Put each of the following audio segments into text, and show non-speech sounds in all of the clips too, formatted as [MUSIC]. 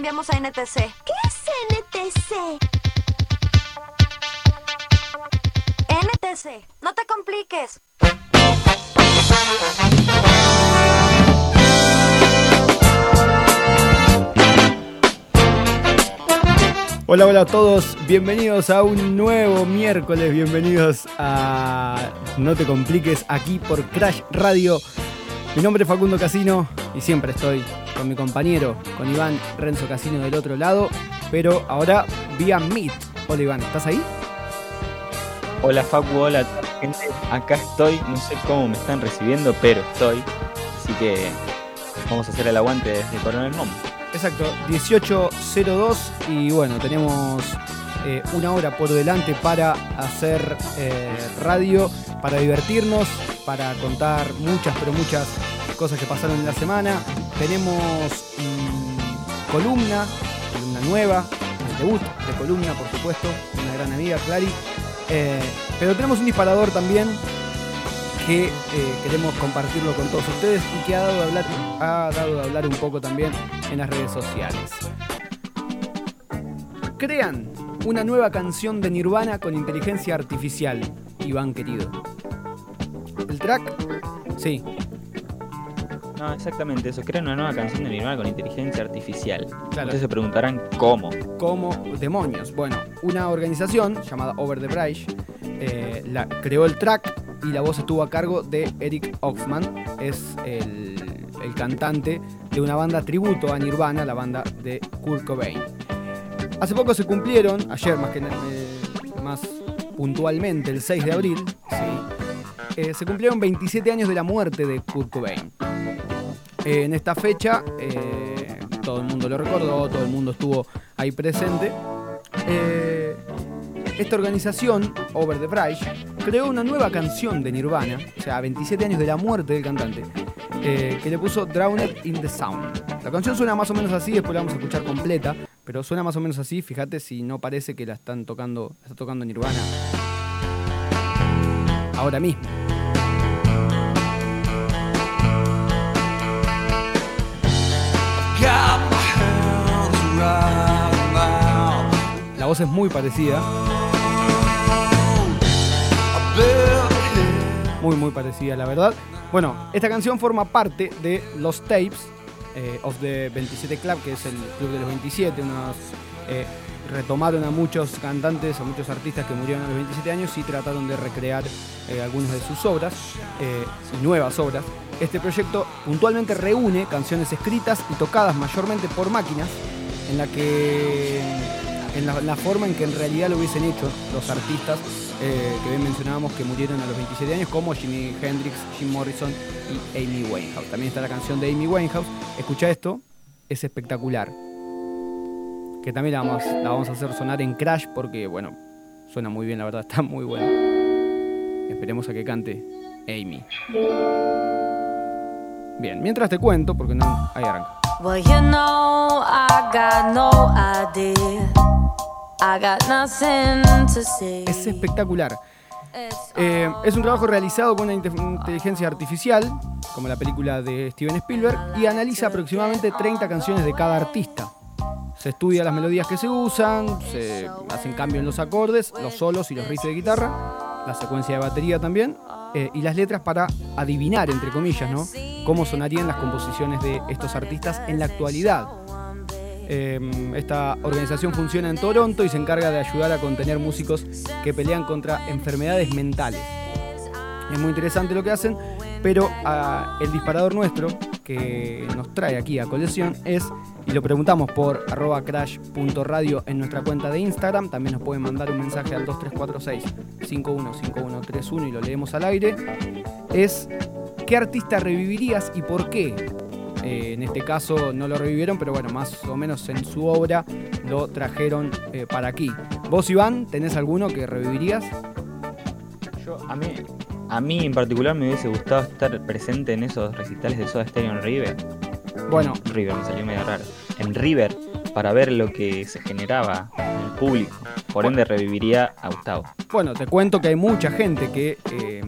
cambiamos a NTC. ¿Qué es NTC? NTC, no te compliques. Hola, hola a todos, bienvenidos a un nuevo miércoles, bienvenidos a No te compliques aquí por Crash Radio. Mi nombre es Facundo Casino y siempre estoy con mi compañero, con Iván Renzo Casino del otro lado, pero ahora vía Meet. Hola Iván, ¿estás ahí? Hola Facu, hola gente, acá estoy, no sé cómo me están recibiendo, pero estoy, así que vamos a hacer el aguante desde Coronel Mom. Exacto, 18.02 y bueno, tenemos eh, una hora por delante para hacer eh, radio, para divertirnos, para contar muchas, pero muchas cosas que pasaron en la semana. Tenemos mm, columna, columna nueva, el debut de columna, por supuesto, una gran amiga, Clary. Eh, pero tenemos un disparador también que eh, queremos compartirlo con todos ustedes y que ha dado, de hablar, ha dado de hablar un poco también en las redes sociales. Crean una nueva canción de Nirvana con inteligencia artificial, Iván querido. El track, sí, No, exactamente eso, crean una nueva canción de Nirvana con inteligencia artificial. Claro. Ustedes se preguntarán cómo. como demonios. Bueno, una organización llamada Over the Bridge eh, la, creó el track y la voz estuvo a cargo de Eric Hoffman, es el, el cantante de una banda tributo a Nirvana, la banda de Kurt Cobain. Hace poco se cumplieron, ayer más que eh, puntualmente, el 6 de abril, sí, eh, se cumplieron 27 años de la muerte de Kurt Cobain. Eh, en esta fecha, eh, todo el mundo lo recordó, todo el mundo estuvo ahí presente. Eh, esta organización, Over the Bridge, creó una nueva canción de Nirvana, o sea, a 27 años de la muerte del cantante, eh, que le puso Drowned in the Sound. La canción suena más o menos así, después la vamos a escuchar completa, pero suena más o menos así, fíjate si no parece que la están tocando, la está tocando Nirvana ahora mismo. La voz es muy parecida. Muy, muy parecida, la verdad. Bueno, esta canción forma parte de los tapes eh, of the 27 Club, que es el club de los 27. Unos, eh, retomaron a muchos cantantes, a muchos artistas que murieron a los 27 años y trataron de recrear eh, algunas de sus obras, y nuevas obras. Este proyecto puntualmente reúne canciones escritas y tocadas mayormente por máquinas, en la que en la, forma en que en realidad lo hubiesen hecho los artistas eh, que bien mencionábamos que murieron a los 27 años, como Jimi Hendrix, Jim Morrison y Amy Winehouse. También está la canción de Amy Winehouse. Escucha esto, es espectacular. Que también la vamos, la vamos a hacer sonar en Crash porque, bueno, suena muy bien, la verdad, está muy bueno. Esperemos a que cante Amy. Bien, mientras te cuento, porque no. Ahí arranca. Well, you know, I got no idea. Es espectacular. Eh, es un trabajo realizado con una inte- inteligencia artificial, como la película de Steven Spielberg, y analiza aproximadamente 30 canciones de cada artista. Se estudia las melodías que se usan, se hacen cambio en los acordes, los solos y los riffs de guitarra, la secuencia de batería también, eh, y las letras para adivinar, entre comillas, ¿no? cómo sonarían las composiciones de estos artistas en la actualidad. Eh, esta organización funciona en Toronto y se encarga de ayudar a contener músicos que pelean contra enfermedades mentales. Es muy interesante lo que hacen, pero ah, el disparador nuestro que nos trae aquí a colección es, y lo preguntamos por arroba crash.radio en nuestra cuenta de Instagram, también nos pueden mandar un mensaje al 2346-515131 y lo leemos al aire, es ¿qué artista revivirías y por qué? Eh, en este caso no lo revivieron, pero bueno, más o menos en su obra lo trajeron eh, para aquí. ¿Vos, Iván, tenés alguno que revivirías? Yo, a mí, a mí en particular me hubiese gustado estar presente en esos recitales de Soda Stereo en River. Bueno, River me salió medio raro. En River, para ver lo que se generaba en el público. Por ende, reviviría a Gustavo. Bueno, te cuento que hay mucha gente que eh,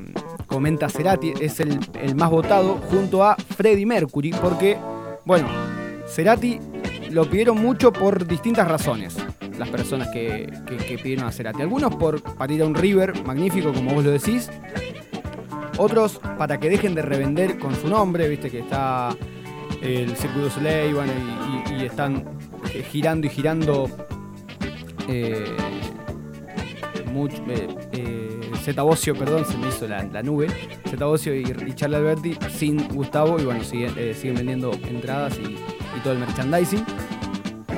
comenta Cerati, es el, más votado junto a Freddie Mercury, porque, bueno, Cerati lo pidieron mucho por distintas razones. Las personas que, que- pidieron a Cerati. Algunos por, para ir a un River magnífico, como vos lo decís. Otros para que dejen de revender con su nombre, viste que está el Circuito Soleil, y, y- y están eh, girando y girando eh, mucho, eh, Zeta perdón, se me hizo la, nube. Zeta y, y Charlie Alberti sin Gustavo y bueno, siguen, eh, siguen vendiendo entradas y, todo el merchandising.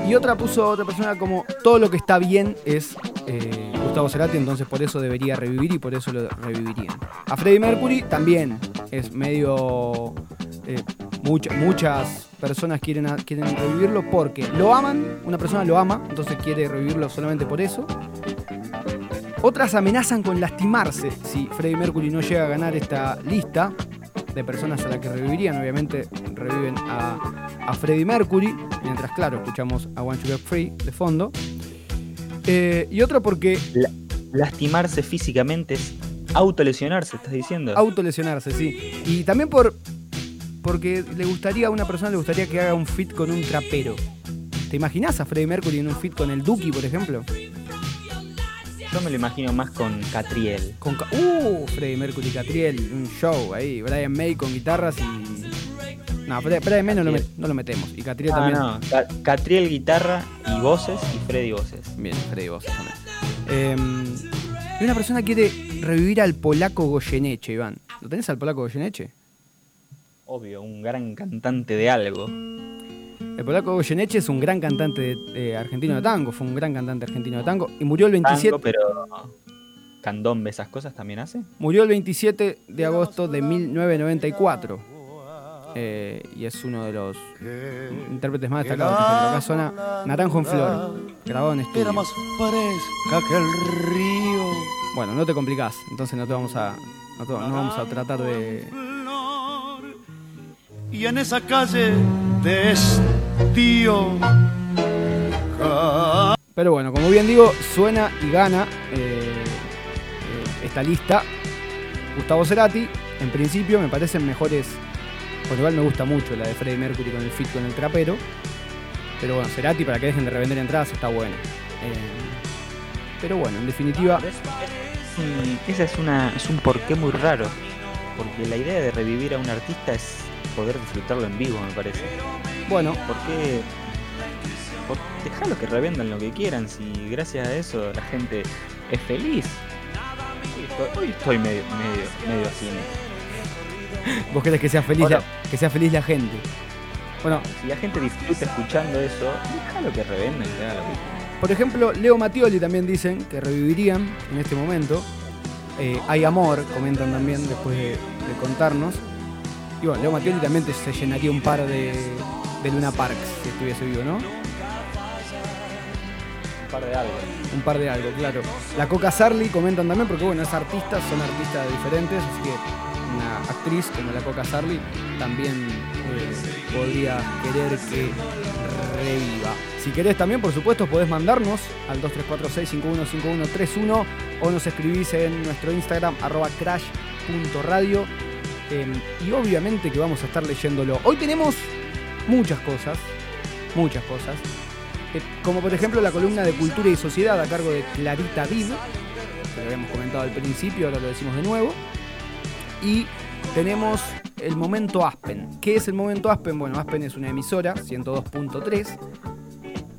Y otra puso otra persona como todo lo que está bien es eh, Gustavo Cerati, entonces por eso debería revivir y por eso lo revivirían. A Freddie Mercury también es medio... eh, mucha- muchas personas quieren revivirlo porque lo aman, una persona lo ama, entonces quiere revivirlo solamente por eso. Otras amenazan con lastimarse si Freddie Mercury no llega a ganar esta lista de personas a las que revivirían. Obviamente reviven a, a Freddie Mercury, mientras, claro, escuchamos a One Get Free de fondo. Eh, y otro porque Lastimarse físicamente es autolesionarse, estás diciendo. autolesionarse, sí. Y también por porque le gustaría a una persona le gustaría que haga un fit con un trapero. ¿Te imaginas a Freddie Mercury en un fit con el Duki, por ejemplo? Yo me lo imagino más con Catriel. Con uh, Freddie Mercury Catriel, un show ahí, Brian May con guitarras y. No, Brian May no lo, met- no lo metemos. Y Catriel Ah, también. no. Ca- Catriel guitarra y voces y Freddy voces. Bien, Freddy Voces también. Y una persona quiere revivir al polaco Goyeneche, Iván. ¿Lo tenés al polaco Goyeneche? Obvio, un gran cantante de algo. El polaco Goyeneche es un gran cantante de- de argentino de tango, fue un gran cantante argentino de tango y murió el 27, Tango, pero candombe, esas cosas también hace. murió el 27 de agosto de 1994. Eh, y es uno de los intérpretes más destacados de este. Acá suena Naranjo en Flor, grabado en estudio. Era más fresca que el río. Bueno, no te complicás, entonces no te vamos a, no, te- no vamos a tratar de, Y en esa calle de Pero bueno, como bien digo, suena y gana eh, eh, esta lista. Gustavo Cerati, en principio me parecen mejores. Por igual me gusta mucho la de Freddie Mercury con el fit con el trapero. Pero bueno, Cerati para que dejen de revender entradas está bueno. Eh, pero bueno, en definitiva, Esa es, una, es un porqué muy raro. Porque la idea de revivir a un artista es poder disfrutarlo en vivo, me parece. Bueno, ¿Por qué? Por, dejalo que revendan lo que quieran, si gracias a eso la gente es feliz. Hoy estoy, hoy estoy medio, medio, medio así. [LAUGHS] vos querés que sea feliz, la, que sea feliz la gente. Bueno, Si la gente disfruta escuchando eso, déjalo que revendan, Por ejemplo, Leo Mattioli también dicen que revivirían en este momento. Eh, Hay amor, comentan también después de, de contarnos. Y bueno, Leo Mattioli también te- se llenaría un par de, de Luna Parks si estuviese vivo, ¿no? Un par de algo. Un par de algo, claro. La Coca Sarli comentan también porque bueno, es artista, son artistas diferentes, así que una actriz como la Coca Sarli también eh, podría querer que reviva. Si querés también, por supuesto, podés mandarnos al 2346-515131 o nos escribís en nuestro Instagram arroba crash.radio eh, y obviamente que vamos a estar leyéndolo. Hoy tenemos muchas cosas, muchas cosas. Eh, como por ejemplo la columna de Cultura y Sociedad a cargo de Clarita Vid, que lo habíamos comentado al principio, ahora lo decimos de nuevo. Y tenemos el momento Aspen. ¿Qué es el momento Aspen? Bueno, Aspen es una emisora, 102.3.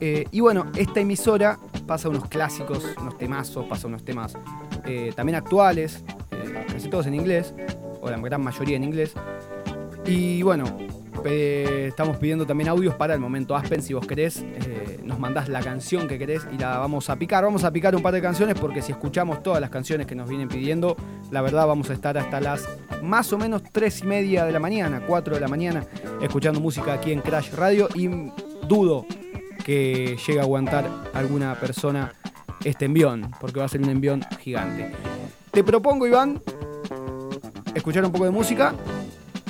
Eh, y bueno, esta emisora pasa unos clásicos, unos temazos, pasa unos temas eh, también actuales, casi todos en inglés, o la gran mayoría en inglés. Y bueno, estamos pidiendo también audios para el momento Aspen. Si vos querés, eh, nos mandás la canción que querés y la vamos a picar. Vamos a picar un par de canciones porque si escuchamos todas las canciones que nos vienen pidiendo, la verdad vamos a estar hasta las más o menos 3 y media de la mañana, 4 de la mañana, escuchando música aquí en Crash Radio. Y dudo que llegue a aguantar alguna persona este envión, porque va a ser un envión gigante. Te propongo, Iván, escuchar un poco de música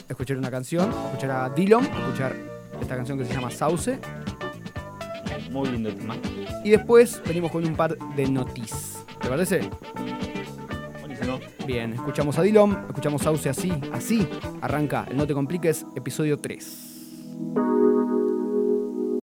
escuchar una canción, escuchar a Dillon, escuchar esta canción que se llama Sauce. Muy lindo el tema. Y después venimos con un par de noticias. ¿Te parece? Buenísimo. Bien, escuchamos a Dillon, escuchamos Sauce así, así. Arranca el No Te Compliques, episodio 3.